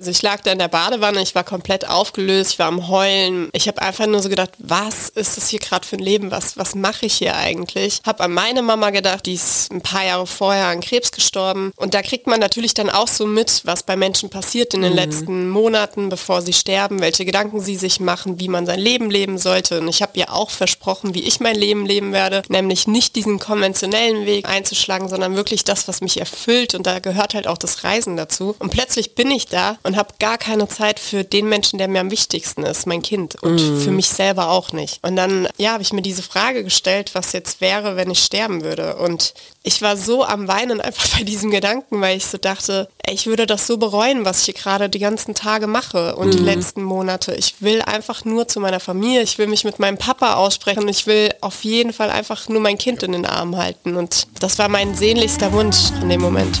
Also ich lag da in der Badewanne, ich war komplett aufgelöst, ich war am Heulen. Ich habe einfach nur so gedacht, was ist das hier gerade für ein Leben? Was, was mache ich hier eigentlich? Habe an meine Mama gedacht, die ist ein paar Jahre vorher an Krebs gestorben. Und da kriegt man natürlich dann auch so mit, was bei Menschen passiert in den mhm. letzten Monaten, bevor sie sterben, welche Gedanken sie sich machen, wie man sein Leben leben sollte. Und ich habe ihr auch versprochen, wie ich mein Leben leben werde, nämlich nicht diesen konventionellen Weg einzuschlagen, sondern wirklich das, was mich erfüllt. Und da gehört halt auch das Reisen dazu. Und plötzlich bin ich da und habe gar keine Zeit für den Menschen, der mir am wichtigsten ist, mein Kind und mm. für mich selber auch nicht. Und dann, ja, habe ich mir diese Frage gestellt, was jetzt wäre, wenn ich sterben würde. Und ich war so am Weinen einfach bei diesem Gedanken, weil ich so dachte, ey, ich würde das so bereuen, was ich hier gerade die ganzen Tage mache und mm. die letzten Monate. Ich will einfach nur zu meiner Familie, ich will mich mit meinem Papa aussprechen und ich will auf jeden Fall einfach nur mein Kind in den Arm halten. Und das war mein sehnlichster Wunsch in dem Moment.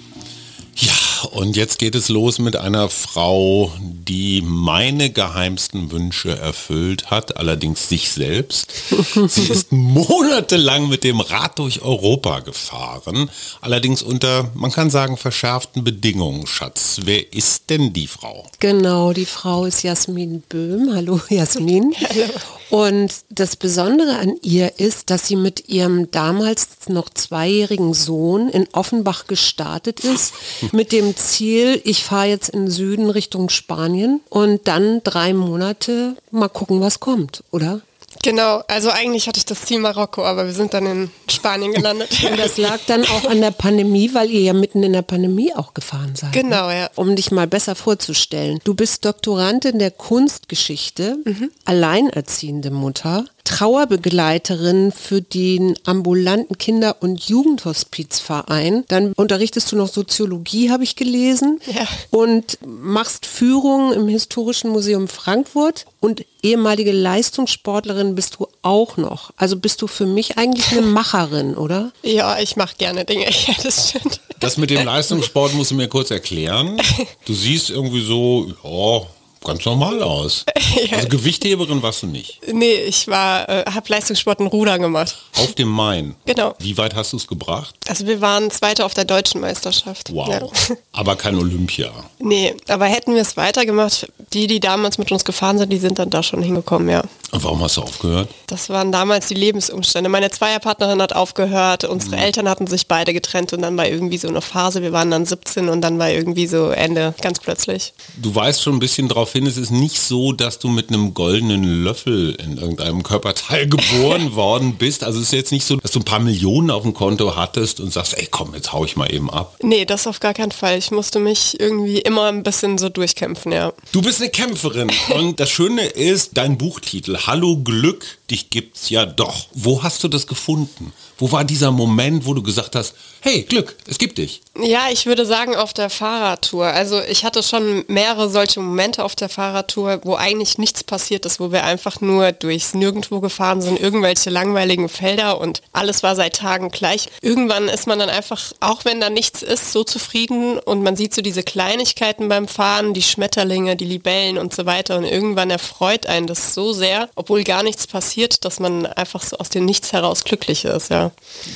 Und jetzt geht es los mit einer Frau, die meine geheimsten Wünsche erfüllt hat, allerdings sich selbst. Sie ist monatelang mit dem Rad durch Europa gefahren, allerdings unter, man kann sagen, verschärften Bedingungen, Schatz. Wer ist denn die Frau? Genau, die Frau ist Jasmin Böhm. Hallo Jasmin. Hallo. Und das Besondere an ihr ist, dass sie mit ihrem damals noch zweijährigen Sohn in Offenbach gestartet ist, mit dem Ziel, ich fahre jetzt in den Süden Richtung Spanien und dann drei Monate mal gucken, was kommt, oder? Genau, also eigentlich hatte ich das Ziel Marokko, aber wir sind dann in Spanien gelandet. Und das lag dann auch an der Pandemie, weil ihr ja mitten in der Pandemie auch gefahren seid. Ne? Genau, ja. Um dich mal besser vorzustellen. Du bist Doktorandin der Kunstgeschichte, mhm. alleinerziehende Mutter. Trauerbegleiterin für den ambulanten Kinder- und Jugendhospizverein. Dann unterrichtest du noch Soziologie, habe ich gelesen. Ja. Und machst Führungen im Historischen Museum Frankfurt. Und ehemalige Leistungssportlerin bist du auch noch. Also bist du für mich eigentlich eine Macherin, oder? Ja, ich mache gerne Dinge. Ja, das stimmt. Das mit dem Leistungssport musst du mir kurz erklären. Du siehst irgendwie so, ja, ganz normal aus. ja. Also Gewichtheberin warst du nicht? Nee, ich war, äh, habe Leistungssport in Ruder gemacht. Auf dem Main? Genau. Wie weit hast du es gebracht? Also wir waren Zweiter auf der deutschen Meisterschaft. Wow. Ja. Aber kein Olympia. Nee, aber hätten wir es weitergemacht, die, die damals mit uns gefahren sind, die sind dann da schon hingekommen, ja. Und warum hast du aufgehört? Das waren damals die Lebensumstände. Meine Zweierpartnerin hat aufgehört, unsere mhm. Eltern hatten sich beide getrennt und dann war irgendwie so eine Phase, wir waren dann 17 und dann war irgendwie so Ende, ganz plötzlich. Du weißt schon ein bisschen darauf hin, es ist nicht so, dass du mit einem goldenen Löffel in irgendeinem Körperteil geboren worden bist. Also es ist jetzt nicht so, dass du ein paar Millionen auf dem Konto hattest und sagst, ey komm, jetzt hau ich mal eben ab. Nee, das auf gar keinen Fall. Ich musste mich irgendwie immer ein bisschen so durchkämpfen, ja. Du bist eine Kämpferin und das Schöne ist, dein Buchtitel Hallo Glück, dich gibt's ja doch. Wo hast du das gefunden? Wo war dieser Moment, wo du gesagt hast, hey, Glück, es gibt dich? Ja, ich würde sagen auf der Fahrradtour. Also ich hatte schon mehrere solche Momente auf der Fahrradtour, wo eigentlich nichts passiert ist, wo wir einfach nur durchs Nirgendwo gefahren sind, irgendwelche langweiligen Felder und alles war seit Tagen gleich. Irgendwann ist man dann einfach, auch wenn da nichts ist, so zufrieden und man sieht so diese Kleinigkeiten beim Fahren, die Schmetterlinge, die Libellen und so weiter und irgendwann erfreut einen das so sehr, obwohl gar nichts passiert, dass man einfach so aus dem Nichts heraus glücklich ist, ja.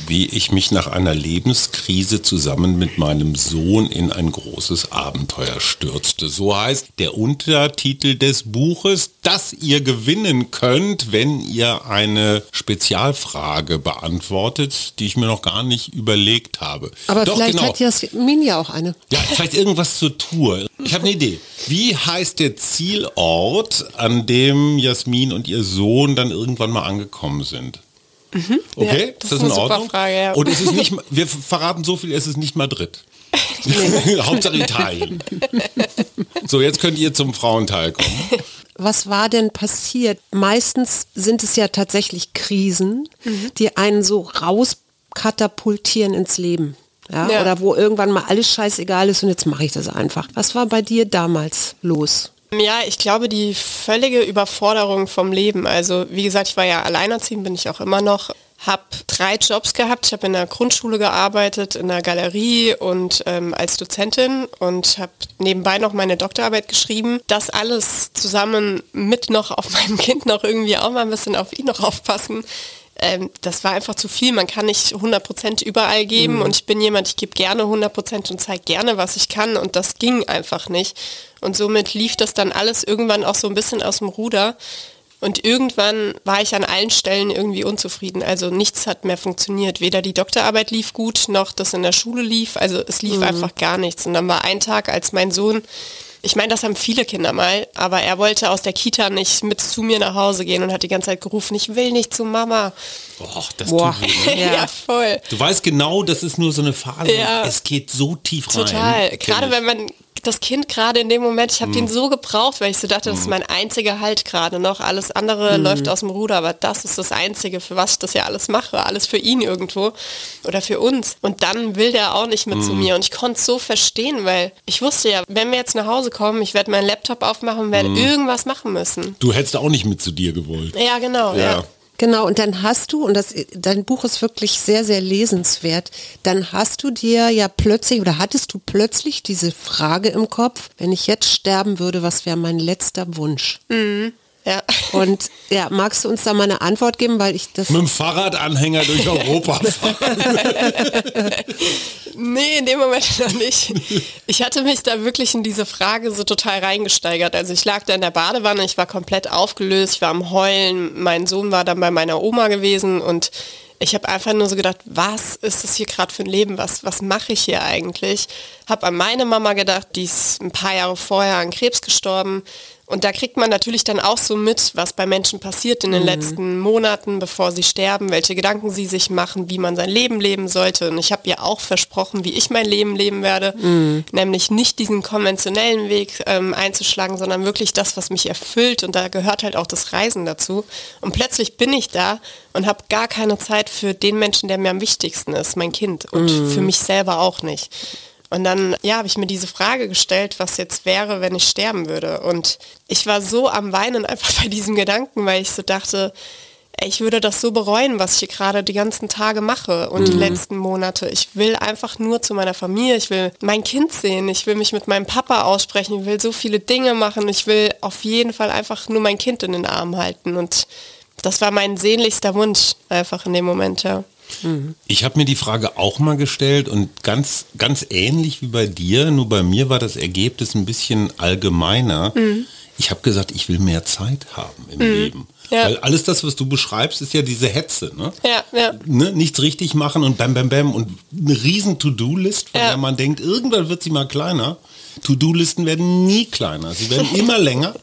Wie ich mich nach einer Lebenskrise zusammen mit meinem Sohn in ein großes Abenteuer stürzte. So heißt der Untertitel des Buches, das ihr gewinnen könnt, wenn ihr eine Spezialfrage beantwortet, die ich mir noch gar nicht überlegt habe. Aber Doch, vielleicht genau. hat Jasmin ja auch eine. Ja, vielleicht irgendwas zur Tour. Ich habe eine Idee. Wie heißt der Zielort, an dem Jasmin und ihr Sohn dann irgendwann mal angekommen sind? Mhm. Okay, ja, das, das, ist in Ordnung. Frage, ja. Und es ist nicht, wir verraten so viel, es ist nicht Madrid. Hauptsache Italien. So, jetzt könnt ihr zum Frauenteil kommen. Was war denn passiert? Meistens sind es ja tatsächlich Krisen, mhm. die einen so rauskatapultieren ins Leben. Ja? ja? Oder wo irgendwann mal alles scheißegal ist und jetzt mache ich das einfach. Was war bei dir damals los? Ja, ich glaube, die völlige Überforderung vom Leben. Also wie gesagt, ich war ja alleinerziehend, bin ich auch immer noch habe drei Jobs gehabt. Ich habe in der Grundschule gearbeitet, in der Galerie und ähm, als Dozentin und habe nebenbei noch meine Doktorarbeit geschrieben. Das alles zusammen mit noch auf meinem Kind noch irgendwie auch mal ein bisschen auf ihn noch aufpassen. Ähm, das war einfach zu viel. Man kann nicht 100% überall geben mhm. und ich bin jemand, ich gebe gerne 100% und zeige gerne, was ich kann und das ging einfach nicht. Und somit lief das dann alles irgendwann auch so ein bisschen aus dem Ruder. Und irgendwann war ich an allen Stellen irgendwie unzufrieden. Also nichts hat mehr funktioniert. Weder die Doktorarbeit lief gut, noch das in der Schule lief. Also es lief mhm. einfach gar nichts. Und dann war ein Tag, als mein Sohn, ich meine, das haben viele Kinder mal, aber er wollte aus der Kita nicht mit zu mir nach Hause gehen und hat die ganze Zeit gerufen, ich will nicht zu Mama. Boah, das Boah. tut weh, ne? ja. voll. Du weißt genau, das ist nur so eine Phase. Ja. Es geht so tief rein. Total. Gerade wenn man das Kind gerade in dem Moment, ich habe mhm. den so gebraucht, weil ich so dachte, das ist mhm. mein einziger Halt gerade noch. Alles andere mhm. läuft aus dem Ruder, aber das ist das Einzige, für was ich das ja alles mache. Alles für ihn irgendwo oder für uns. Und dann will der auch nicht mit zu mhm. mir. Und ich konnte es so verstehen, weil ich wusste ja, wenn wir jetzt nach Hause kommen, ich werde meinen Laptop aufmachen und werde mhm. irgendwas machen müssen. Du hättest auch nicht mit zu dir gewollt. Ja, genau. ja. ja. Genau, und dann hast du, und das, dein Buch ist wirklich sehr, sehr lesenswert, dann hast du dir ja plötzlich oder hattest du plötzlich diese Frage im Kopf, wenn ich jetzt sterben würde, was wäre mein letzter Wunsch? Mhm. Ja. Und ja, magst du uns da mal eine Antwort geben, weil ich das. Mit dem Fahrradanhänger durch Europa fahren. nee, in dem Moment noch nicht. Ich hatte mich da wirklich in diese Frage so total reingesteigert. Also ich lag da in der Badewanne, ich war komplett aufgelöst, ich war am Heulen, mein Sohn war dann bei meiner Oma gewesen und ich habe einfach nur so gedacht, was ist das hier gerade für ein Leben? Was, was mache ich hier eigentlich? Habe an meine Mama gedacht, die ist ein paar Jahre vorher an Krebs gestorben. Und da kriegt man natürlich dann auch so mit, was bei Menschen passiert in den mhm. letzten Monaten, bevor sie sterben, welche Gedanken sie sich machen, wie man sein Leben leben sollte. Und ich habe ihr auch versprochen, wie ich mein Leben leben werde, mhm. nämlich nicht diesen konventionellen Weg ähm, einzuschlagen, sondern wirklich das, was mich erfüllt. Und da gehört halt auch das Reisen dazu. Und plötzlich bin ich da und habe gar keine Zeit für den Menschen, der mir am wichtigsten ist, mein Kind. Und mhm. für mich selber auch nicht. Und dann, ja, habe ich mir diese Frage gestellt, was jetzt wäre, wenn ich sterben würde. Und ich war so am Weinen einfach bei diesem Gedanken, weil ich so dachte, ich würde das so bereuen, was ich hier gerade die ganzen Tage mache und mhm. die letzten Monate. Ich will einfach nur zu meiner Familie, ich will mein Kind sehen, ich will mich mit meinem Papa aussprechen, ich will so viele Dinge machen, ich will auf jeden Fall einfach nur mein Kind in den Arm halten. Und das war mein sehnlichster Wunsch einfach in dem Moment, ja. Ich habe mir die Frage auch mal gestellt und ganz, ganz ähnlich wie bei dir, nur bei mir war das Ergebnis ein bisschen allgemeiner. Mhm. Ich habe gesagt, ich will mehr Zeit haben im mhm. Leben. Ja. Weil alles das, was du beschreibst, ist ja diese Hetze. Ne? Ja, ja. Ne? Nichts richtig machen und bam, bam, bam und eine riesen To-Do-List, von ja. der man denkt, irgendwann wird sie mal kleiner. To-Do-Listen werden nie kleiner, sie werden immer länger.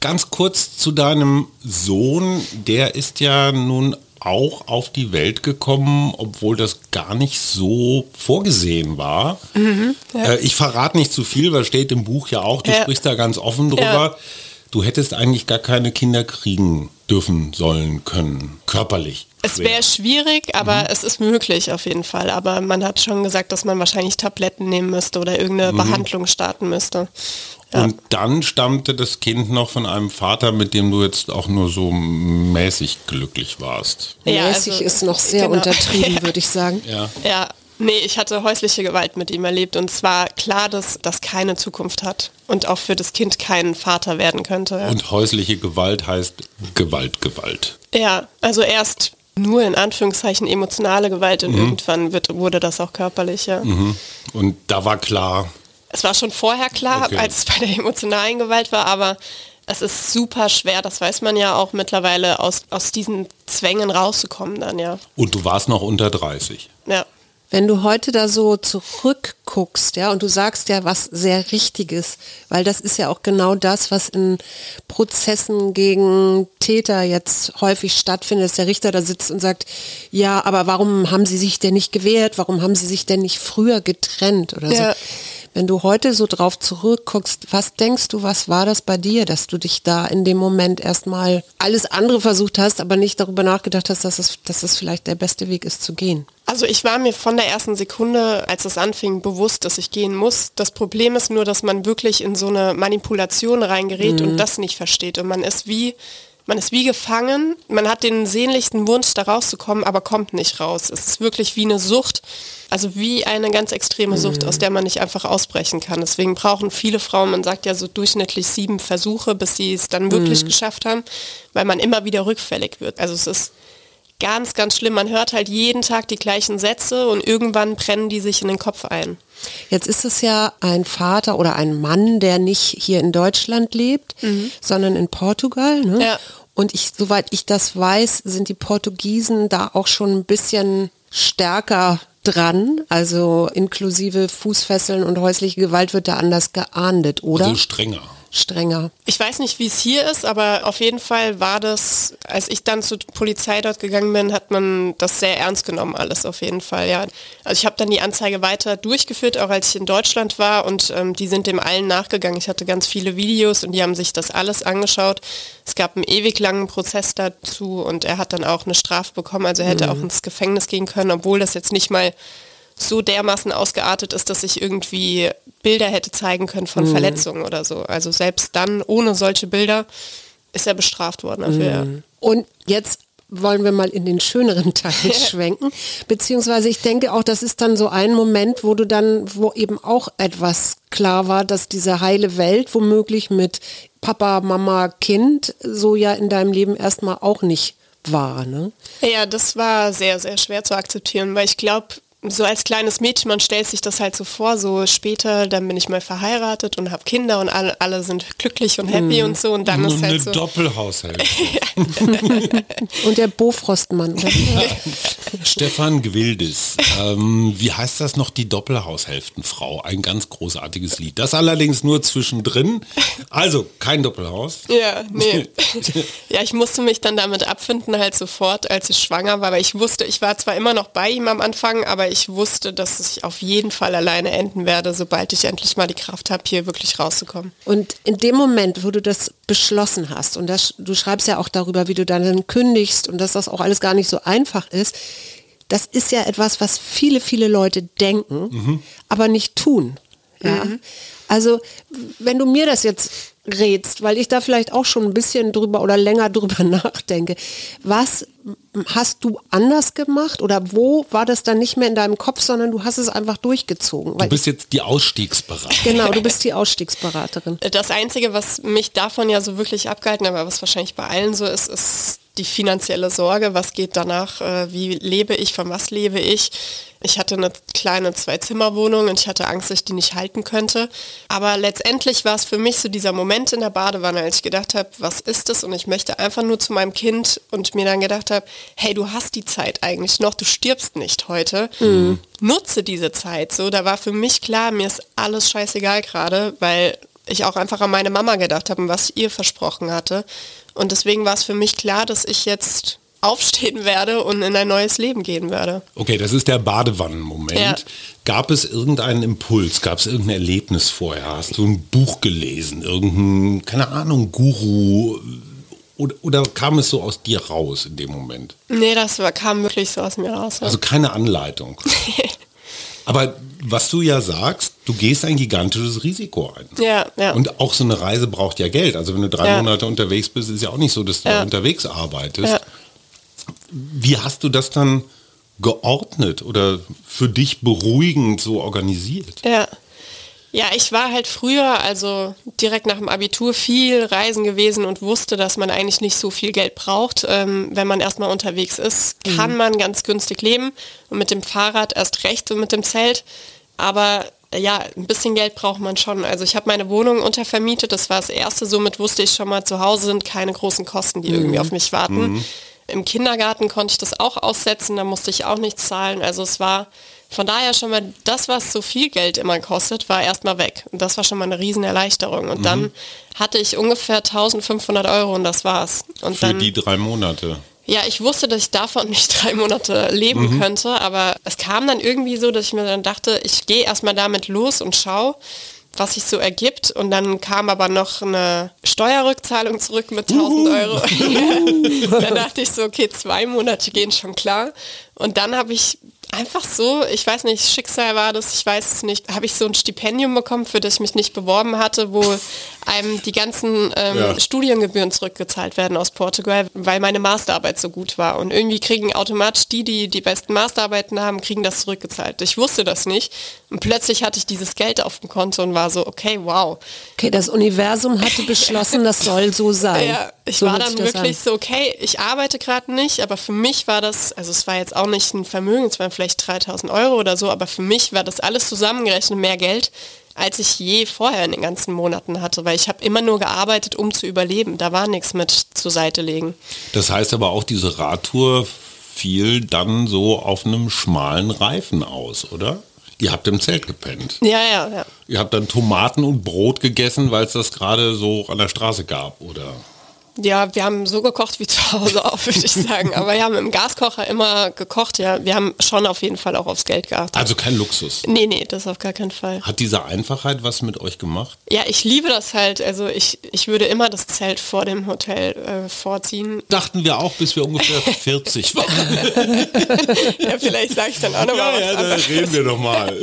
Ganz kurz zu deinem Sohn, der ist ja nun auch auf die Welt gekommen, obwohl das gar nicht so vorgesehen war. Mhm, ja. äh, ich verrate nicht zu viel, weil steht im Buch ja auch, du ja. sprichst da ganz offen drüber. Ja. Du hättest eigentlich gar keine Kinder kriegen dürfen, sollen, können, körperlich. Es wäre schwierig, aber mhm. es ist möglich auf jeden Fall. Aber man hat schon gesagt, dass man wahrscheinlich Tabletten nehmen müsste oder irgendeine mhm. Behandlung starten müsste. Ja. Und dann stammte das Kind noch von einem Vater, mit dem du jetzt auch nur so mäßig glücklich warst. Ja, mäßig also, ist noch sehr genau. untertrieben, würde ich sagen. Ja. ja. Nee, ich hatte häusliche Gewalt mit ihm erlebt und es war klar, dass das keine Zukunft hat und auch für das Kind kein Vater werden könnte. Ja. Und häusliche Gewalt heißt Gewalt, Gewalt. Ja, also erst nur in Anführungszeichen emotionale Gewalt und mhm. irgendwann wird, wurde das auch körperlich, ja. Mhm. Und da war klar, es war schon vorher klar, okay. als es bei der emotionalen Gewalt war, aber es ist super schwer, das weiß man ja auch mittlerweile, aus, aus diesen Zwängen rauszukommen dann, ja. Und du warst noch unter 30. Ja. Wenn du heute da so zurückguckst, ja, und du sagst ja was sehr Richtiges, weil das ist ja auch genau das, was in Prozessen gegen Täter jetzt häufig stattfindet, dass der Richter da sitzt und sagt, ja, aber warum haben sie sich denn nicht gewehrt? Warum haben sie sich denn nicht früher getrennt oder ja. so? Wenn du heute so drauf zurückguckst, was denkst du, was war das bei dir, dass du dich da in dem Moment erstmal alles andere versucht hast, aber nicht darüber nachgedacht hast, dass es, dass es vielleicht der beste Weg ist zu gehen? Also ich war mir von der ersten Sekunde, als es anfing, bewusst, dass ich gehen muss. Das Problem ist nur, dass man wirklich in so eine Manipulation reingerät mhm. und das nicht versteht. Und man ist wie, man ist wie gefangen, man hat den sehnlichsten Wunsch, da rauszukommen, aber kommt nicht raus. Es ist wirklich wie eine Sucht, also wie eine ganz extreme Sucht, mhm. aus der man nicht einfach ausbrechen kann. Deswegen brauchen viele Frauen, man sagt ja so durchschnittlich sieben Versuche, bis sie es dann wirklich mhm. geschafft haben, weil man immer wieder rückfällig wird. Also es ist ganz, ganz schlimm. Man hört halt jeden Tag die gleichen Sätze und irgendwann brennen die sich in den Kopf ein. Jetzt ist es ja ein Vater oder ein Mann, der nicht hier in Deutschland lebt, mhm. sondern in Portugal. Ne? Ja. Und ich, soweit ich das weiß, sind die Portugiesen da auch schon ein bisschen stärker dran, also inklusive Fußfesseln und häusliche Gewalt wird da anders geahndet, oder? Also strenger strenger. Ich weiß nicht, wie es hier ist, aber auf jeden Fall war das, als ich dann zur Polizei dort gegangen bin, hat man das sehr ernst genommen, alles auf jeden Fall, ja. Also ich habe dann die Anzeige weiter durchgeführt, auch als ich in Deutschland war und ähm, die sind dem allen nachgegangen. Ich hatte ganz viele Videos und die haben sich das alles angeschaut. Es gab einen ewig langen Prozess dazu und er hat dann auch eine Strafe bekommen, also er hätte mhm. auch ins Gefängnis gehen können, obwohl das jetzt nicht mal so dermaßen ausgeartet ist, dass ich irgendwie Bilder hätte zeigen können von mhm. Verletzungen oder so. Also selbst dann, ohne solche Bilder, ist er bestraft worden dafür. Mhm. Und jetzt wollen wir mal in den schöneren Teil schwenken. Beziehungsweise ich denke auch, das ist dann so ein Moment, wo du dann, wo eben auch etwas klar war, dass diese heile Welt womöglich mit Papa, Mama, Kind so ja in deinem Leben erstmal auch nicht war. Ne? Ja, das war sehr, sehr schwer zu akzeptieren, weil ich glaube, so als kleines Mädchen, man stellt sich das halt so vor, so später, dann bin ich mal verheiratet und habe Kinder und alle, alle sind glücklich und happy mm. und so und dann Nur ist halt eine so Doppelhaushalt. und der Bofrostmann. Stefan Gwildes, ähm, wie heißt das noch, die Doppelhaushälftenfrau? Ein ganz großartiges Lied. Das allerdings nur zwischendrin. Also kein Doppelhaus. Ja, nee. ja, ich musste mich dann damit abfinden, halt sofort, als ich schwanger war, weil ich wusste, ich war zwar immer noch bei ihm am Anfang, aber ich wusste, dass ich auf jeden Fall alleine enden werde, sobald ich endlich mal die Kraft habe, hier wirklich rauszukommen. Und in dem Moment, wo du das beschlossen hast, und das, du schreibst ja auch darüber, wie du dann kündigst und dass das auch alles gar nicht so einfach ist, das ist ja etwas, was viele, viele Leute denken, mhm. aber nicht tun. Ja? Mhm. Also wenn du mir das jetzt rätst, weil ich da vielleicht auch schon ein bisschen drüber oder länger drüber nachdenke, was hast du anders gemacht oder wo war das dann nicht mehr in deinem Kopf, sondern du hast es einfach durchgezogen? Du bist jetzt die Ausstiegsberaterin. Genau, du bist die Ausstiegsberaterin. Das Einzige, was mich davon ja so wirklich abgehalten hat, aber was wahrscheinlich bei allen so ist, ist die finanzielle Sorge, was geht danach, äh, wie lebe ich, von was lebe ich. Ich hatte eine kleine Zwei-Zimmer-Wohnung und ich hatte Angst, dass ich die nicht halten könnte. Aber letztendlich war es für mich so dieser Moment in der Badewanne, als ich gedacht habe, was ist das? Und ich möchte einfach nur zu meinem Kind und mir dann gedacht habe, hey, du hast die Zeit eigentlich noch, du stirbst nicht heute. Mhm. Nutze diese Zeit. So, da war für mich klar, mir ist alles scheißegal gerade, weil ich auch einfach an meine Mama gedacht habe und was ich ihr versprochen hatte. Und deswegen war es für mich klar, dass ich jetzt aufstehen werde und in ein neues Leben gehen werde. Okay, das ist der Badewannenmoment. Ja. Gab es irgendeinen Impuls, gab es irgendein Erlebnis vorher? Hast du ein Buch gelesen, irgendein, keine Ahnung, Guru? Oder, oder kam es so aus dir raus in dem Moment? Nee, das war, kam wirklich so aus mir raus. Ja. Also keine Anleitung. Aber was du ja sagst, du gehst ein gigantisches Risiko ein. Ja, ja. Und auch so eine Reise braucht ja Geld. Also wenn du drei ja. Monate unterwegs bist, ist ja auch nicht so, dass du ja. unterwegs arbeitest. Ja. Wie hast du das dann geordnet oder für dich beruhigend so organisiert? Ja. Ja, ich war halt früher, also direkt nach dem Abitur, viel reisen gewesen und wusste, dass man eigentlich nicht so viel Geld braucht. Ähm, wenn man erstmal unterwegs ist, kann mhm. man ganz günstig leben und mit dem Fahrrad erst recht und mit dem Zelt. Aber ja, ein bisschen Geld braucht man schon. Also ich habe meine Wohnung untervermietet, das war das Erste. Somit wusste ich schon mal, zu Hause sind keine großen Kosten, die mhm. irgendwie auf mich warten. Mhm. Im Kindergarten konnte ich das auch aussetzen, da musste ich auch nichts zahlen. Also es war von daher schon mal das, was so viel Geld immer kostet, war erstmal weg. Und das war schon mal eine Riesenerleichterung. Und mhm. dann hatte ich ungefähr 1500 Euro und das war's. Und Für dann, die drei Monate. Ja, ich wusste, dass ich davon nicht drei Monate leben mhm. könnte, aber es kam dann irgendwie so, dass ich mir dann dachte, ich gehe erstmal damit los und schaue, was sich so ergibt. Und dann kam aber noch eine Steuerrückzahlung zurück mit 1000 Euro. dann dachte ich so, okay, zwei Monate gehen schon klar. Und dann habe ich Einfach so, ich weiß nicht, Schicksal war das, ich weiß es nicht. Habe ich so ein Stipendium bekommen, für das ich mich nicht beworben hatte, wo einem die ganzen ähm, ja. Studiengebühren zurückgezahlt werden aus Portugal, weil meine Masterarbeit so gut war. Und irgendwie kriegen automatisch die, die die besten Masterarbeiten haben, kriegen das zurückgezahlt. Ich wusste das nicht. Und plötzlich hatte ich dieses Geld auf dem Konto und war so, okay, wow. Okay, das Universum hatte beschlossen, das soll so sein. Ja, ich so war dann wirklich so, okay, ich arbeite gerade nicht, aber für mich war das, also es war jetzt auch nicht ein Vermögen, es waren vielleicht 3000 Euro oder so, aber für mich war das alles zusammengerechnet mehr Geld, als ich je vorher in den ganzen Monaten hatte, weil ich habe immer nur gearbeitet, um zu überleben. Da war nichts mit zur Seite legen. Das heißt aber auch, diese Radtour fiel dann so auf einem schmalen Reifen aus, oder? Ihr habt im Zelt gepennt. Ja, ja, ja. Ihr habt dann Tomaten und Brot gegessen, weil es das gerade so an der Straße gab, oder? Ja, wir haben so gekocht wie zu Hause auch, würde ich sagen. Aber wir haben im Gaskocher immer gekocht, ja. Wir haben schon auf jeden Fall auch aufs Geld geachtet. Also kein Luxus? Nee, nee, das auf gar keinen Fall. Hat diese Einfachheit was mit euch gemacht? Ja, ich liebe das halt. Also ich, ich würde immer das Zelt vor dem Hotel äh, vorziehen. Dachten wir auch, bis wir ungefähr 40 waren. ja, vielleicht sage ich dann auch noch ja, Ja, da reden wir doch mal.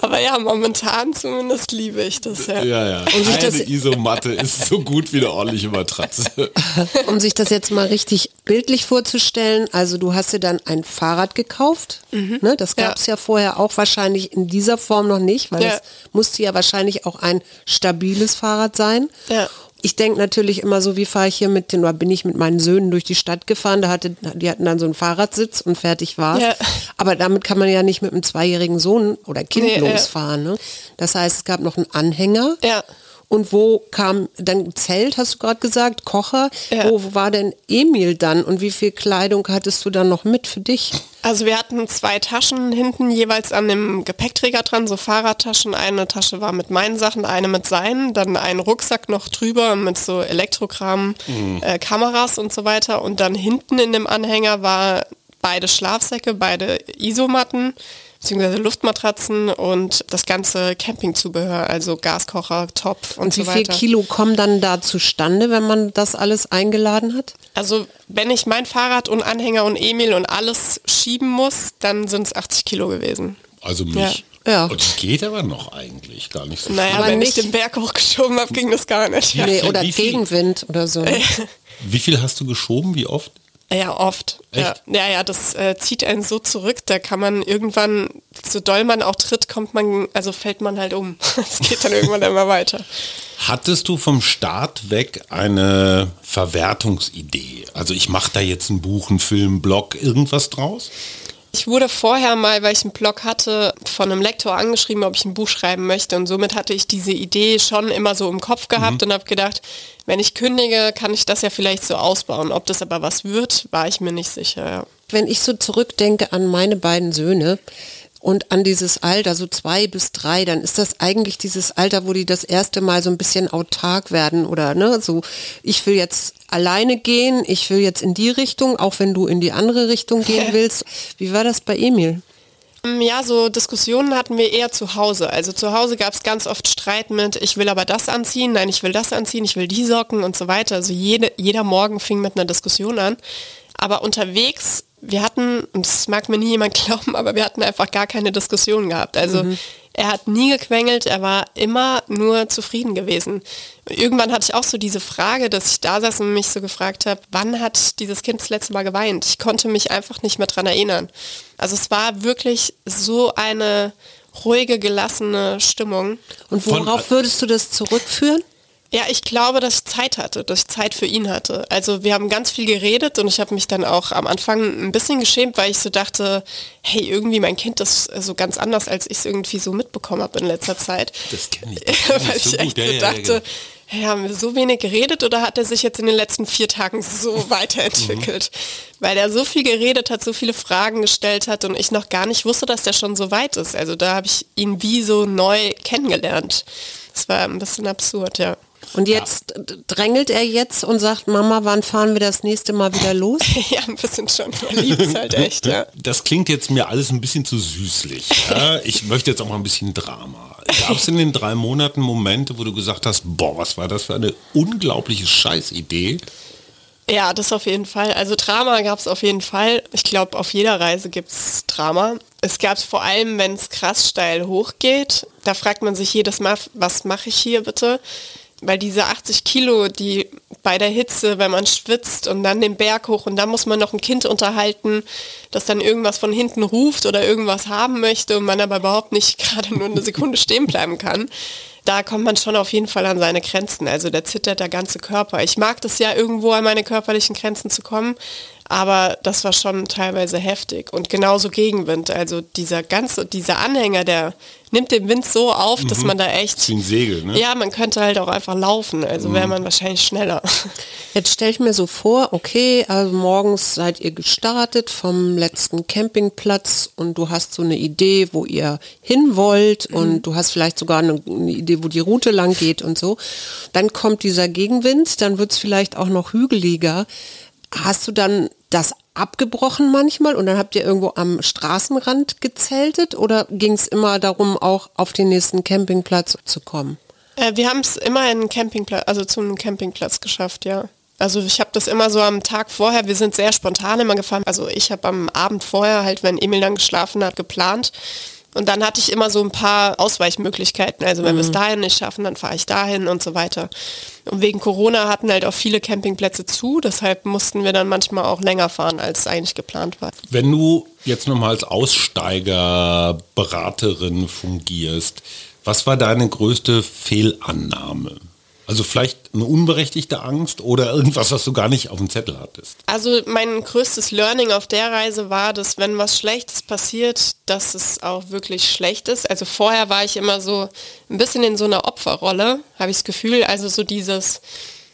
Aber ja, momentan zumindest liebe ich das, ja. Ja, ja. Und Eine das Isomatte ist so gut wie eine ordentliche Matratze. um sich das jetzt mal richtig bildlich vorzustellen, also du hast dir dann ein Fahrrad gekauft. Mhm. Ne, das gab es ja. ja. vorher auch wahrscheinlich in dieser Form noch nicht, weil es musste ja wahrscheinlich auch ein stabiles Fahrrad sein. Ja ich denke natürlich immer so, wie fahre ich hier mit den, oder bin ich mit meinen Söhnen durch die Stadt gefahren, da hatte, die hatten dann so einen Fahrradsitz und fertig war ja. Aber damit kann man ja nicht mit einem zweijährigen Sohn oder Kind nee, losfahren. Ne? Das heißt, es gab noch einen Anhänger. Ja. Und wo kam dann Zelt, hast du gerade gesagt, Kocher? Ja. Wo war denn Emil dann und wie viel Kleidung hattest du dann noch mit für dich? Also wir hatten zwei Taschen hinten jeweils an dem Gepäckträger dran, so Fahrradtaschen. Eine Tasche war mit meinen Sachen, eine mit seinen, dann ein Rucksack noch drüber mit so Elektrokram, mhm. äh, Kameras und so weiter. Und dann hinten in dem Anhänger war beide Schlafsäcke, beide Isomatten beziehungsweise Luftmatratzen und das ganze Campingzubehör, also Gaskocher, Topf und, und so weiter. Wie viel Kilo kommen dann da zustande, wenn man das alles eingeladen hat? Also wenn ich mein Fahrrad und Anhänger und Emil und alles schieben muss, dann sind es 80 Kilo gewesen. Also mich. Ja. Ja. Und geht aber noch eigentlich gar nicht so Naja, aber wenn nicht. ich den Berg hochgeschoben habe, ging das gar nicht. Nee, oder Gegenwind oder so. Wie viel hast du geschoben? Wie oft? Ja, oft. Ja, ja, ja, das äh, zieht einen so zurück, da kann man irgendwann, so doll man auch tritt, kommt man, also fällt man halt um. Es geht dann irgendwann immer weiter. Hattest du vom Start weg eine Verwertungsidee? Also ich mache da jetzt ein Buch, einen Film, Blog, irgendwas draus? Ich wurde vorher mal, weil ich einen Blog hatte, von einem Lektor angeschrieben, ob ich ein Buch schreiben möchte. Und somit hatte ich diese Idee schon immer so im Kopf gehabt mhm. und habe gedacht, wenn ich kündige, kann ich das ja vielleicht so ausbauen. Ob das aber was wird, war ich mir nicht sicher. Ja. Wenn ich so zurückdenke an meine beiden Söhne, und an dieses Alter, so zwei bis drei, dann ist das eigentlich dieses Alter, wo die das erste Mal so ein bisschen autark werden oder ne, so ich will jetzt alleine gehen, ich will jetzt in die Richtung, auch wenn du in die andere Richtung gehen willst. Wie war das bei Emil? Mm, ja, so Diskussionen hatten wir eher zu Hause. Also zu Hause gab es ganz oft Streit mit, ich will aber das anziehen, nein, ich will das anziehen, ich will die Socken und so weiter. Also jede, jeder Morgen fing mit einer Diskussion an. Aber unterwegs wir hatten, und das mag mir nie jemand glauben, aber wir hatten einfach gar keine Diskussion gehabt. Also mhm. er hat nie gequengelt, er war immer nur zufrieden gewesen. Und irgendwann hatte ich auch so diese Frage, dass ich da saß und mich so gefragt habe, wann hat dieses Kind das letzte Mal geweint? Ich konnte mich einfach nicht mehr dran erinnern. Also es war wirklich so eine ruhige, gelassene Stimmung. Und worauf würdest du das zurückführen? Ja, ich glaube, dass ich Zeit hatte, dass ich Zeit für ihn hatte. Also wir haben ganz viel geredet und ich habe mich dann auch am Anfang ein bisschen geschämt, weil ich so dachte, hey, irgendwie mein Kind ist so ganz anders, als ich es irgendwie so mitbekommen habe in letzter Zeit. Das kenne ich. Das weil ich so echt gut. so ja, dachte, genau. hey, haben wir so wenig geredet oder hat er sich jetzt in den letzten vier Tagen so weiterentwickelt? Mhm. Weil er so viel geredet hat, so viele Fragen gestellt hat und ich noch gar nicht wusste, dass der schon so weit ist. Also da habe ich ihn wie so neu kennengelernt. Das war ein bisschen absurd, ja. Und jetzt ja. drängelt er jetzt und sagt, Mama, wann fahren wir das nächste Mal wieder los? ja, ein bisschen schon. Er halt echt, ja. Das klingt jetzt mir alles ein bisschen zu süßlich. Ja? Ich möchte jetzt auch mal ein bisschen Drama. Gab es in den drei Monaten Momente, wo du gesagt hast, boah, was war das für eine unglaubliche Scheißidee? Ja, das auf jeden Fall. Also Drama gab es auf jeden Fall. Ich glaube, auf jeder Reise gibt es Drama. Es gab es vor allem, wenn es krass steil hochgeht. Da fragt man sich jedes Mal, was mache ich hier bitte? Weil diese 80 Kilo, die bei der Hitze, wenn man schwitzt und dann den Berg hoch und dann muss man noch ein Kind unterhalten, das dann irgendwas von hinten ruft oder irgendwas haben möchte und man aber überhaupt nicht gerade nur eine Sekunde stehen bleiben kann da kommt man schon auf jeden Fall an seine Grenzen. Also da zittert der ganze Körper. Ich mag das ja irgendwo an meine körperlichen Grenzen zu kommen, aber das war schon teilweise heftig und genauso Gegenwind. Also dieser ganze, dieser Anhänger, der nimmt den Wind so auf, dass mhm. man da echt. Wie ein Segel, ne? Ja, man könnte halt auch einfach laufen, also mhm. wäre man wahrscheinlich schneller. Jetzt stelle ich mir so vor, okay, also morgens seid ihr gestartet vom letzten Campingplatz und du hast so eine Idee, wo ihr hin wollt mhm. und du hast vielleicht sogar eine, eine, Idee, wo die Route lang geht und so. Dann kommt dieser Gegenwind, dann wird es vielleicht auch noch hügeliger. Hast du dann das abgebrochen manchmal und dann habt ihr irgendwo am Straßenrand gezeltet oder ging es immer darum, auch auf den nächsten Campingplatz zu kommen? Äh, wir haben es immer in Campingplatz, also zu einem Campingplatz geschafft, ja. Also ich habe das immer so am Tag vorher, wir sind sehr spontan immer gefahren. Also ich habe am Abend vorher halt, wenn Emil dann geschlafen hat, geplant und dann hatte ich immer so ein paar Ausweichmöglichkeiten. Also wenn mhm. wir es dahin nicht schaffen, dann fahre ich dahin und so weiter. Und wegen Corona hatten halt auch viele Campingplätze zu, deshalb mussten wir dann manchmal auch länger fahren, als eigentlich geplant war. Wenn du jetzt nochmal als Aussteigerberaterin fungierst, was war deine größte Fehlannahme? Also vielleicht eine unberechtigte Angst oder irgendwas, was du gar nicht auf dem Zettel hattest? Also mein größtes Learning auf der Reise war, dass wenn was Schlechtes passiert, dass es auch wirklich schlecht ist. Also vorher war ich immer so ein bisschen in so einer Opferrolle, habe ich das Gefühl. Also so dieses,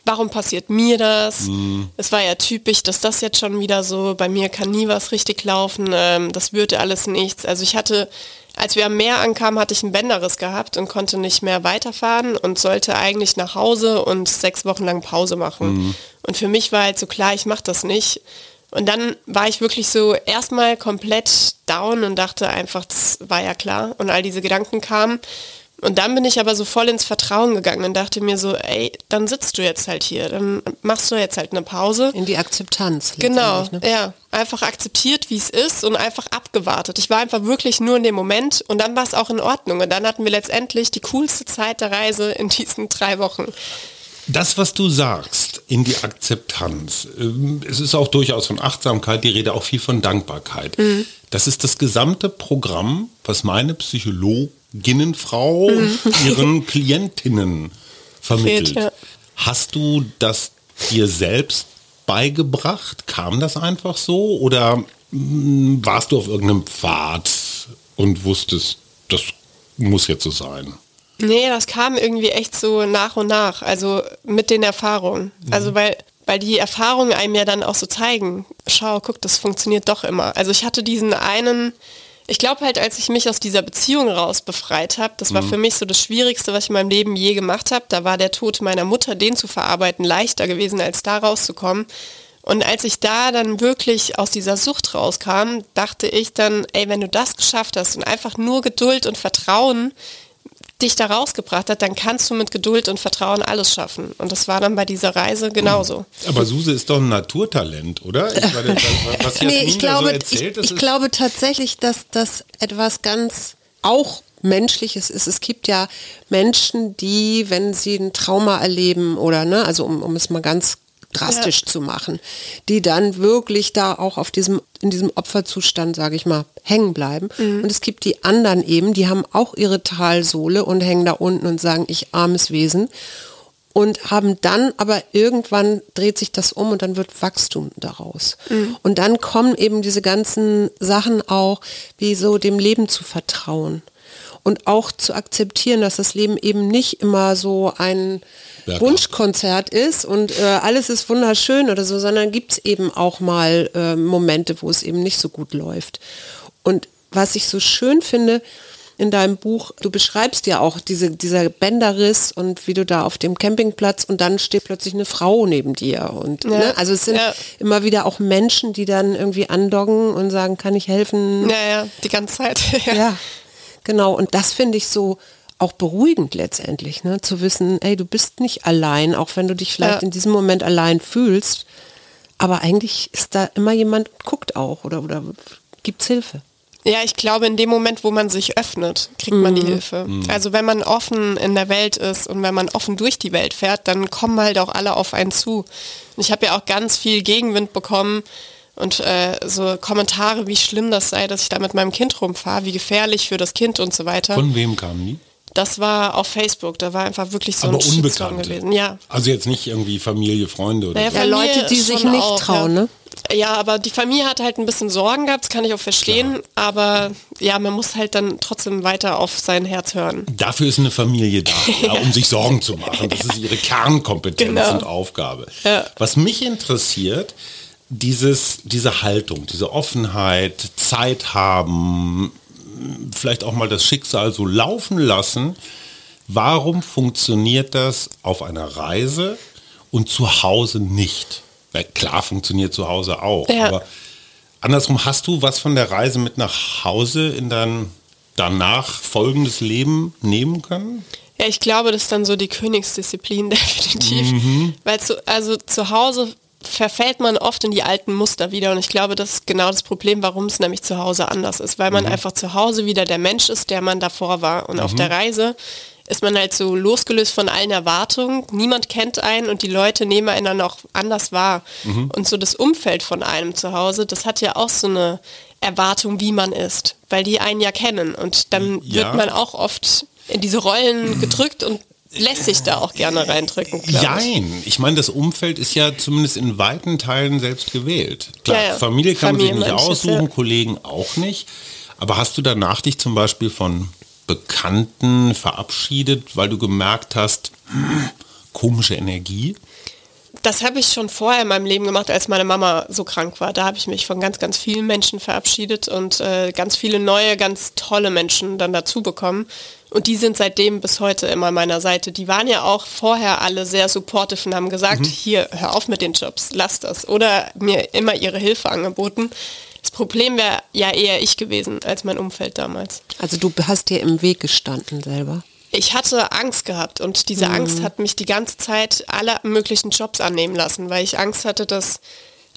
warum passiert mir das? Mhm. Es war ja typisch, dass das jetzt schon wieder so, bei mir kann nie was richtig laufen, ähm, das würde alles nichts. Also ich hatte als wir am Meer ankamen, hatte ich einen Bänderriss gehabt und konnte nicht mehr weiterfahren und sollte eigentlich nach Hause und sechs Wochen lang Pause machen. Mhm. Und für mich war halt so klar, ich mache das nicht. Und dann war ich wirklich so erstmal komplett down und dachte einfach, das war ja klar. Und all diese Gedanken kamen. Und dann bin ich aber so voll ins Vertrauen gegangen und dachte mir so, ey, dann sitzt du jetzt halt hier, dann machst du jetzt halt eine Pause. In die Akzeptanz. Genau, ne? ja. Einfach akzeptiert, wie es ist und einfach abgewartet. Ich war einfach wirklich nur in dem Moment und dann war es auch in Ordnung. Und dann hatten wir letztendlich die coolste Zeit der Reise in diesen drei Wochen. Das, was du sagst, in die Akzeptanz, ähm, es ist auch durchaus von Achtsamkeit die Rede, auch viel von Dankbarkeit. Mhm. Das ist das gesamte Programm, was meine Psychologen Ginnenfrau mhm. ihren Klientinnen vermittelt. Fehlt, ja. Hast du das dir selbst beigebracht? Kam das einfach so oder hm, warst du auf irgendeinem Pfad und wusstest, das muss jetzt so sein? Nee, das kam irgendwie echt so nach und nach, also mit den Erfahrungen. Mhm. Also weil, weil die Erfahrungen einem ja dann auch so zeigen, schau, guck, das funktioniert doch immer. Also ich hatte diesen einen ich glaube halt, als ich mich aus dieser Beziehung raus befreit habe, das war mhm. für mich so das Schwierigste, was ich in meinem Leben je gemacht habe. Da war der Tod meiner Mutter, den zu verarbeiten, leichter gewesen, als da rauszukommen. Und als ich da dann wirklich aus dieser Sucht rauskam, dachte ich dann, ey, wenn du das geschafft hast und einfach nur Geduld und Vertrauen dich da rausgebracht hat, dann kannst du mit Geduld und Vertrauen alles schaffen. Und das war dann bei dieser Reise genauso. Aber Suse ist doch ein Naturtalent, oder? Ich, meine, was nee, ich glaube, so erzählt, ich, ich glaube tatsächlich, dass das etwas ganz auch Menschliches ist. Es gibt ja Menschen, die, wenn sie ein Trauma erleben oder, ne, also um, um es mal ganz drastisch ja. zu machen, die dann wirklich da auch auf diesem, in diesem Opferzustand, sage ich mal, hängen bleiben. Mhm. Und es gibt die anderen eben, die haben auch ihre Talsohle und hängen da unten und sagen, ich armes Wesen. Und haben dann aber irgendwann dreht sich das um und dann wird Wachstum daraus. Mhm. Und dann kommen eben diese ganzen Sachen auch, wie so dem Leben zu vertrauen und auch zu akzeptieren, dass das Leben eben nicht immer so ein Bergab. Wunschkonzert ist und äh, alles ist wunderschön oder so, sondern gibt es eben auch mal äh, Momente, wo es eben nicht so gut läuft. Und was ich so schön finde, in deinem Buch, du beschreibst ja auch diese, dieser Bänderriss und wie du da auf dem Campingplatz und dann steht plötzlich eine Frau neben dir. Und ja, ne? also es sind ja. immer wieder auch Menschen, die dann irgendwie andoggen und sagen, kann ich helfen? Ja, ja, die ganze Zeit. ja. ja, genau. Und das finde ich so, auch beruhigend letztendlich, ne? zu wissen, ey, du bist nicht allein, auch wenn du dich vielleicht ja. in diesem Moment allein fühlst, Aber eigentlich ist da immer jemand, guckt auch oder, oder gibt's Hilfe. Ja, ich glaube, in dem Moment, wo man sich öffnet, kriegt man die mhm. Hilfe. Mhm. Also wenn man offen in der Welt ist und wenn man offen durch die Welt fährt, dann kommen halt auch alle auf einen zu. Und ich habe ja auch ganz viel Gegenwind bekommen und äh, so Kommentare, wie schlimm das sei, dass ich da mit meinem Kind rumfahre, wie gefährlich für das Kind und so weiter. Von wem kamen die? Das war auf Facebook, da war einfach wirklich so Aber ein Shitstorm gewesen. Ja. Also jetzt nicht irgendwie Familie, Freunde oder naja, so. Ja, Leute, die sich nicht auch, trauen, ja. ne? Ja, aber die Familie hat halt ein bisschen Sorgen gehabt, das kann ich auch verstehen. Klar. Aber ja, man muss halt dann trotzdem weiter auf sein Herz hören. Dafür ist eine Familie da, ja, um sich Sorgen zu machen. Das ist ihre Kernkompetenz genau. und Aufgabe. Ja. Was mich interessiert, dieses, diese Haltung, diese Offenheit, Zeit haben, vielleicht auch mal das Schicksal so laufen lassen. Warum funktioniert das auf einer Reise und zu Hause nicht? Weil klar funktioniert zu Hause auch, ja. aber andersrum hast du was von der Reise mit nach Hause in dein danach folgendes Leben nehmen können? Ja, ich glaube, das ist dann so die Königsdisziplin definitiv. Mhm. Weil zu, also zu Hause verfällt man oft in die alten Muster wieder und ich glaube, das ist genau das Problem, warum es nämlich zu Hause anders ist, weil man mhm. einfach zu Hause wieder der Mensch ist, der man davor war und mhm. auf der Reise ist man halt so losgelöst von allen Erwartungen. Niemand kennt einen und die Leute nehmen einen dann auch anders wahr. Mhm. Und so das Umfeld von einem zu Hause, das hat ja auch so eine Erwartung, wie man ist, weil die einen ja kennen. Und dann ja. wird man auch oft in diese Rollen gedrückt und lässt sich da auch gerne reindrücken. Nein, ich. ich meine, das Umfeld ist ja zumindest in weiten Teilen selbst gewählt. Klar, ja, ja. Familie kann Familie man sich nicht aussuchen, ja. Kollegen auch nicht. Aber hast du danach dich zum Beispiel von Bekannten verabschiedet, weil du gemerkt hast, hm, komische Energie? Das habe ich schon vorher in meinem Leben gemacht, als meine Mama so krank war. Da habe ich mich von ganz, ganz vielen Menschen verabschiedet und äh, ganz viele neue, ganz tolle Menschen dann dazu bekommen. Und die sind seitdem bis heute immer an meiner Seite. Die waren ja auch vorher alle sehr supportive und haben gesagt, mhm. hier, hör auf mit den Jobs, lass das. Oder mir immer ihre Hilfe angeboten. Das Problem wäre ja eher ich gewesen als mein Umfeld damals. Also du hast dir im Weg gestanden selber. Ich hatte Angst gehabt und diese mhm. Angst hat mich die ganze Zeit alle möglichen Jobs annehmen lassen, weil ich Angst hatte, dass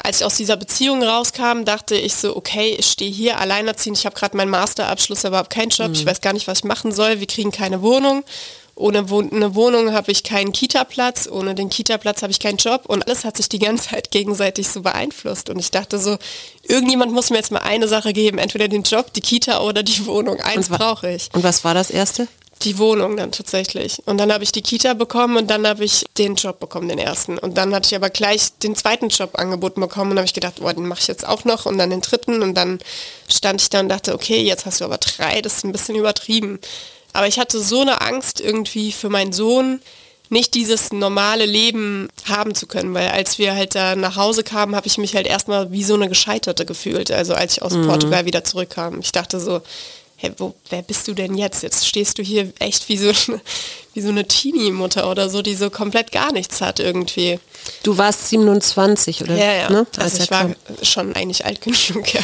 als ich aus dieser Beziehung rauskam, dachte ich so, okay, ich stehe hier alleinerziehend, ich habe gerade meinen Masterabschluss, aber habe keinen Job, mhm. ich weiß gar nicht, was ich machen soll, wir kriegen keine Wohnung. Ohne Wohn eine Wohnung habe ich keinen Kita-Platz, ohne den Kita-Platz habe ich keinen Job und alles hat sich die ganze Zeit gegenseitig so beeinflusst. Und ich dachte so, irgendjemand muss mir jetzt mal eine Sache geben, entweder den Job, die Kita oder die Wohnung. Eins brauche ich. Und was war das erste? Die Wohnung dann tatsächlich. Und dann habe ich die Kita bekommen und dann habe ich den Job bekommen, den ersten. Und dann hatte ich aber gleich den zweiten Job angeboten bekommen und habe ich gedacht, boah, den mache ich jetzt auch noch und dann den dritten und dann stand ich da und dachte, okay, jetzt hast du aber drei, das ist ein bisschen übertrieben. Aber ich hatte so eine Angst irgendwie für meinen Sohn, nicht dieses normale Leben haben zu können, weil als wir halt da nach Hause kamen, habe ich mich halt erstmal wie so eine Gescheiterte gefühlt, also als ich aus mhm. Portugal wieder zurückkam. Ich dachte so, hey, wo, wer bist du denn jetzt? Jetzt stehst du hier echt wie so, wie so eine Teenie-Mutter oder so, die so komplett gar nichts hat irgendwie. Du warst 27, oder? Ja, ja. Ne? Also ich war schon eigentlich alt genug, ja.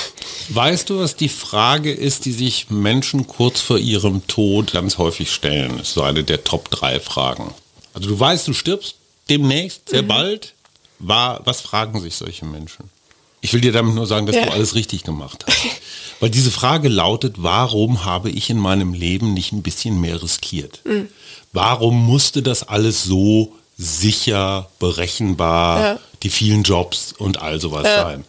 Weißt du, was die Frage ist, die sich Menschen kurz vor ihrem Tod ganz häufig stellen? Das ist so eine der Top 3 Fragen. Also du weißt, du stirbst demnächst, sehr mhm. bald. War, was fragen sich solche Menschen? Ich will dir damit nur sagen, dass ja. du alles richtig gemacht hast. Weil diese Frage lautet, warum habe ich in meinem Leben nicht ein bisschen mehr riskiert? Mhm. Warum musste das alles so sicher, berechenbar, ja. die vielen Jobs und all sowas ja. sein?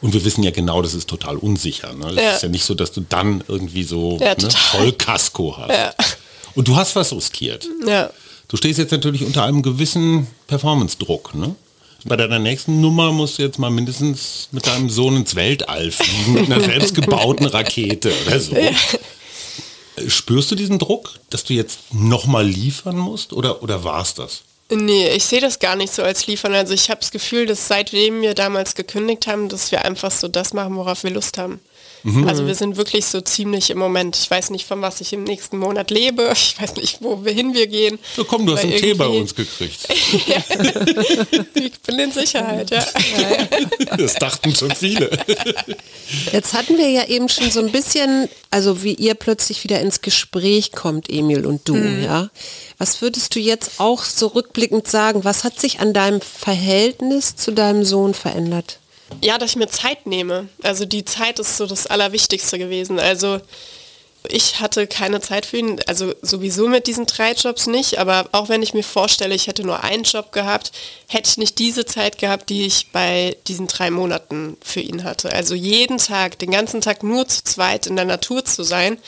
Und wir wissen ja genau, das ist total unsicher. Ne? Es ist ja nicht so, dass du dann irgendwie so ne, Vollkasko hast. Und du hast was riskiert. Du stehst jetzt natürlich unter einem gewissen Performance-Druck. Ne? Bei deiner nächsten Nummer musst du jetzt mal mindestens mit deinem Sohn ins Weltall fliegen, mit einer selbstgebauten Rakete oder so. Spürst du diesen Druck, dass du jetzt nochmal liefern musst oder, oder war es das? Nee, ich sehe das gar nicht so als liefern. Also ich habe das Gefühl, dass seitdem wir damals gekündigt haben, dass wir einfach so das machen, worauf wir Lust haben. Mhm. Also wir sind wirklich so ziemlich im Moment, ich weiß nicht, von was ich im nächsten Monat lebe, ich weiß nicht, wo wir hin wir gehen. So komm, du hast einen Tee bei uns gekriegt. ich bin in Sicherheit, ja. Das dachten schon viele. Jetzt hatten wir ja eben schon so ein bisschen, also wie ihr plötzlich wieder ins Gespräch kommt, Emil und du, mhm. ja. Was würdest du jetzt auch so rückblickend sagen? Was hat sich an deinem Verhältnis zu deinem Sohn verändert? Ja, dass ich mir Zeit nehme. Also die Zeit ist so das Allerwichtigste gewesen. Also ich hatte keine Zeit für ihn, also sowieso mit diesen drei Jobs nicht, aber auch wenn ich mir vorstelle, ich hätte nur einen Job gehabt, hätte ich nicht diese Zeit gehabt, die ich bei diesen drei Monaten für ihn hatte. Also jeden Tag, den ganzen Tag nur zu zweit in der Natur zu sein.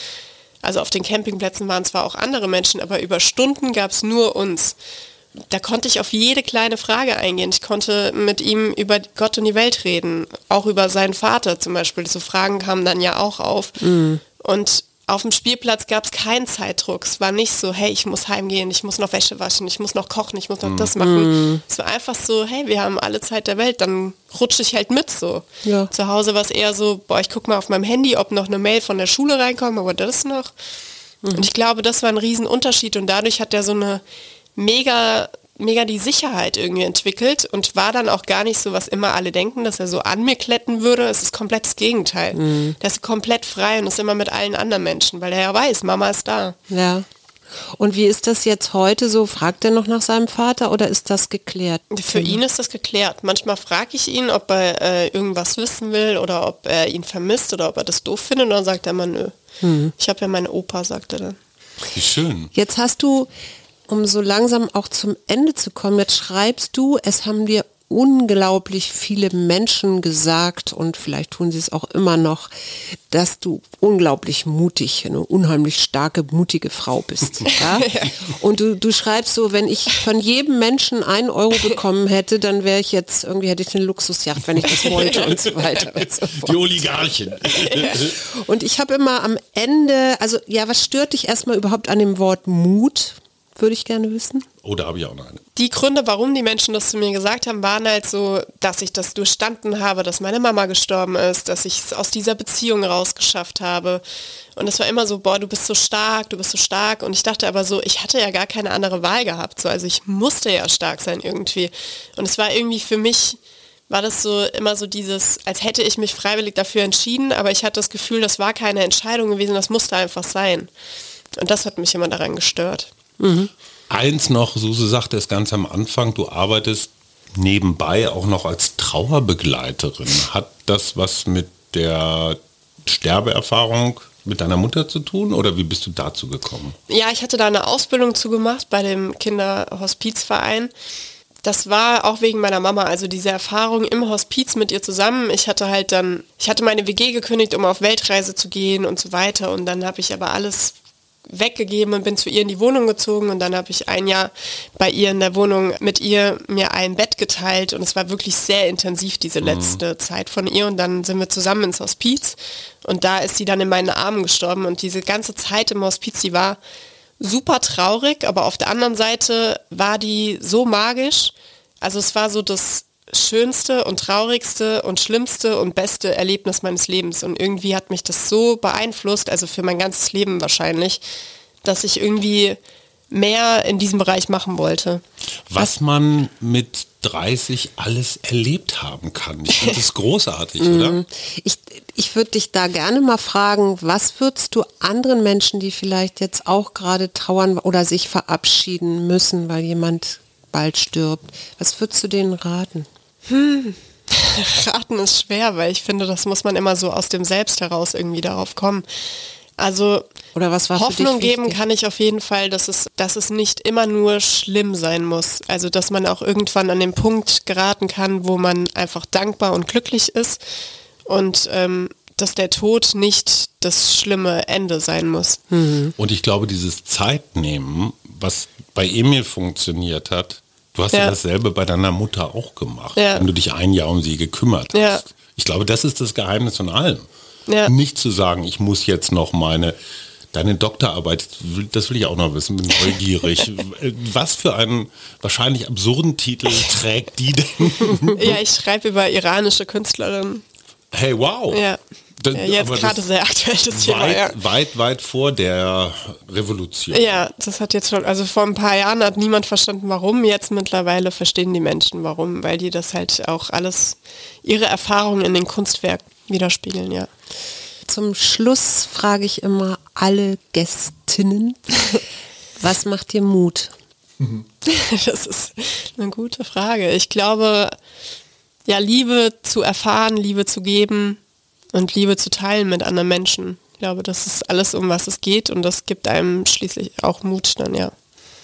Also auf den Campingplätzen waren zwar auch andere Menschen, aber über Stunden gab es nur uns da konnte ich auf jede kleine Frage eingehen. Ich konnte mit ihm über Gott und die Welt reden, auch über seinen Vater zum Beispiel. So Fragen kamen dann ja auch auf. Mhm. Und auf dem Spielplatz gab es keinen Zeitdruck. Es war nicht so, hey, ich muss heimgehen, ich muss noch Wäsche waschen, ich muss noch kochen, ich muss noch mhm. das machen. Mhm. Es war einfach so, hey, wir haben alle Zeit der Welt, dann rutsche ich halt mit so. Ja. Zu Hause war es eher so, boah, ich gucke mal auf meinem Handy, ob noch eine Mail von der Schule reinkommt, aber das noch. Mhm. Und ich glaube, das war ein Riesenunterschied und dadurch hat er so eine mega mega die Sicherheit irgendwie entwickelt und war dann auch gar nicht so, was immer alle denken, dass er so an mir kletten würde. Es ist komplett das Gegenteil. Mhm. Der ist komplett frei und ist immer mit allen anderen Menschen, weil er ja weiß, Mama ist da. Ja. Und wie ist das jetzt heute so? Fragt er noch nach seinem Vater oder ist das geklärt? Für ihn ist das geklärt. Manchmal frage ich ihn, ob er äh, irgendwas wissen will oder ob er ihn vermisst oder ob er das doof findet und dann sagt er immer nö. Mhm. Ich habe ja meine Opa, sagt er dann. Wie schön. Jetzt hast du um so langsam auch zum Ende zu kommen, jetzt schreibst du, es haben dir unglaublich viele Menschen gesagt und vielleicht tun sie es auch immer noch, dass du unglaublich mutig, eine unheimlich starke, mutige Frau bist. Ja? Und du, du schreibst so, wenn ich von jedem Menschen einen Euro bekommen hätte, dann wäre ich jetzt, irgendwie hätte ich eine Luxusjacht, wenn ich das wollte und so weiter und so. Die Oligarchen. Und ich habe immer am Ende, also ja, was stört dich erstmal überhaupt an dem Wort Mut? Würde ich gerne wissen. Oh, da habe ich auch noch eine. Die Gründe, warum die Menschen das zu mir gesagt haben, waren halt so, dass ich das durchstanden habe, dass meine Mama gestorben ist, dass ich es aus dieser Beziehung rausgeschafft habe. Und es war immer so, boah, du bist so stark, du bist so stark. Und ich dachte aber so, ich hatte ja gar keine andere Wahl gehabt. So. Also ich musste ja stark sein irgendwie. Und es war irgendwie für mich, war das so immer so dieses, als hätte ich mich freiwillig dafür entschieden, aber ich hatte das Gefühl, das war keine Entscheidung gewesen, das musste einfach sein. Und das hat mich immer daran gestört. Mhm. Eins noch, Suse sagte es ganz am Anfang, du arbeitest nebenbei auch noch als Trauerbegleiterin. Hat das was mit der Sterbeerfahrung mit deiner Mutter zu tun oder wie bist du dazu gekommen? Ja, ich hatte da eine Ausbildung zugemacht bei dem Kinderhospizverein. Das war auch wegen meiner Mama, also diese Erfahrung im Hospiz mit ihr zusammen. Ich hatte halt dann, ich hatte meine WG gekündigt, um auf Weltreise zu gehen und so weiter. Und dann habe ich aber alles weggegeben und bin zu ihr in die Wohnung gezogen und dann habe ich ein Jahr bei ihr in der Wohnung mit ihr mir ein Bett geteilt und es war wirklich sehr intensiv diese mhm. letzte mhm. Zeit von ihr und dann sind wir zusammen ins Hospiz und da ist sie dann in meinen Armen gestorben und diese ganze Zeit im Hospiz, die war super traurig, aber auf der anderen Seite war die so magisch. Also es war so das schönste und traurigste und schlimmste und beste Erlebnis meines Lebens. Und irgendwie hat mich das so beeinflusst, also für mein ganzes Leben wahrscheinlich, dass ich irgendwie mehr in diesem Bereich machen wollte. Was man mit 30 alles erlebt haben kann. Ich finde das großartig, oder? Mhm. Ich, ich würde dich da gerne mal fragen, was würdest du anderen Menschen, die vielleicht jetzt auch gerade trauern oder sich verabschieden müssen, weil jemand bald stirbt, was würdest du denen raten? Hm. Raten ist schwer, weil ich finde, das muss man immer so aus dem Selbst heraus irgendwie darauf kommen. Also Oder was war Hoffnung geben kann ich auf jeden Fall, dass es, dass es nicht immer nur schlimm sein muss. Also dass man auch irgendwann an den Punkt geraten kann, wo man einfach dankbar und glücklich ist und ähm, dass der Tod nicht das schlimme Ende sein muss. Mhm. Und ich glaube, dieses Zeitnehmen, was bei Emil funktioniert hat, Du hast ja. ja, dasselbe bei deiner Mutter auch gemacht, ja. wenn du dich ein Jahr um sie gekümmert hast. Ja. Ich glaube, das ist das Geheimnis von allem. Nicht zu sagen, ich muss jetzt noch meine, deine Doktorarbeit, das will ich auch noch wissen, bin neugierig. Was für einen wahrscheinlich absurden Titel trägt die denn? Ja, ich schreibe über iranische Künstlerinnen. Hey, wow. Ja. Das, ja jetzt gerade sehr aktuell das Thema. Weit, ja. weit, weit vor der Revolution. Ja, das hat jetzt schon, also vor ein paar Jahren hat niemand verstanden, warum. Jetzt mittlerweile verstehen die Menschen, warum, weil die das halt auch alles, ihre Erfahrungen in den Kunstwerk widerspiegeln, ja. Zum Schluss frage ich immer alle Gästinnen, was macht dir Mut? Das ist eine gute Frage. Ich glaube, ja, Liebe zu erfahren, Liebe zu geben und Liebe zu teilen mit anderen Menschen. Ich glaube, das ist alles, um was es geht und das gibt einem schließlich auch Mut dann, ja.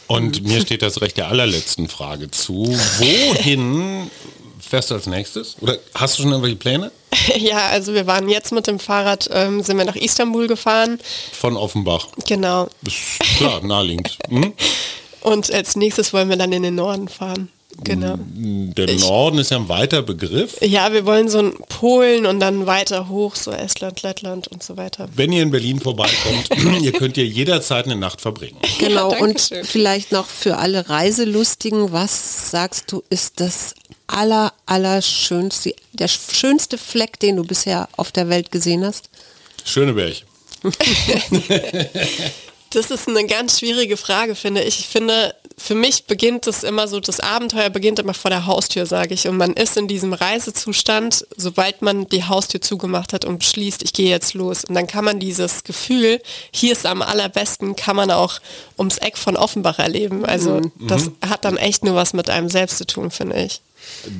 Und mir steht das Recht der allerletzten Frage zu. Wohin fährst du als nächstes? Oder hast du schon irgendwelche Pläne? ja, also wir waren jetzt mit dem Fahrrad, ähm, sind wir nach Istanbul gefahren. Von Offenbach. Genau. Ist klar, naheliegend. Hm? Und als nächstes wollen wir dann in den Norden fahren. Genau. Der ich, Norden ist ja ein weiter Begriff. Ja, wir wollen so ein Polen und dann weiter hoch, so Estland, Lettland und so weiter. Wenn ihr in Berlin vorbeikommt, ihr könnt ihr jederzeit eine Nacht verbringen. Genau, ja, und vielleicht noch für alle Reiselustigen, was sagst du, ist das aller, aller schönste, der schönste Fleck, den du bisher auf der Welt gesehen hast? Schöneberg. das ist eine ganz schwierige Frage, finde ich. Ich finde, für mich beginnt es immer so, das Abenteuer beginnt immer vor der Haustür, sage ich. Und man ist in diesem Reisezustand, sobald man die Haustür zugemacht hat und beschließt, ich gehe jetzt los. Und dann kann man dieses Gefühl, hier ist am allerbesten, kann man auch ums Eck von Offenbach erleben. Also mhm. das hat dann echt nur was mit einem selbst zu tun, finde ich.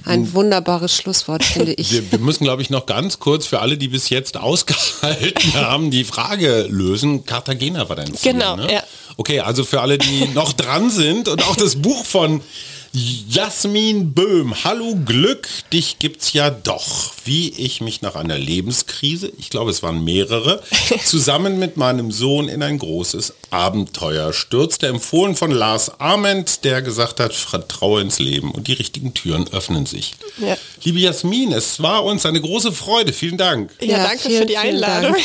Ein wunderbares Schlusswort, finde ich. Wir, wir müssen, glaube ich, noch ganz kurz für alle, die bis jetzt ausgehalten haben, die Frage lösen. Cartagena war dein Ziel, Genau, ne? ja. Okay, also für alle, die noch dran sind und auch das Buch von Jasmin Böhm, hallo Glück, dich gibt's ja doch. Wie ich mich nach einer Lebenskrise, ich glaube es waren mehrere, zusammen mit meinem Sohn in ein großes Abenteuer stürzte, empfohlen von Lars Ament, der gesagt hat, vertraue ins Leben und die richtigen Türen öffnen sich. Ja. Liebe Jasmin, es war uns eine große Freude. Vielen Dank. Ja, ja danke vielen, für die Einladung.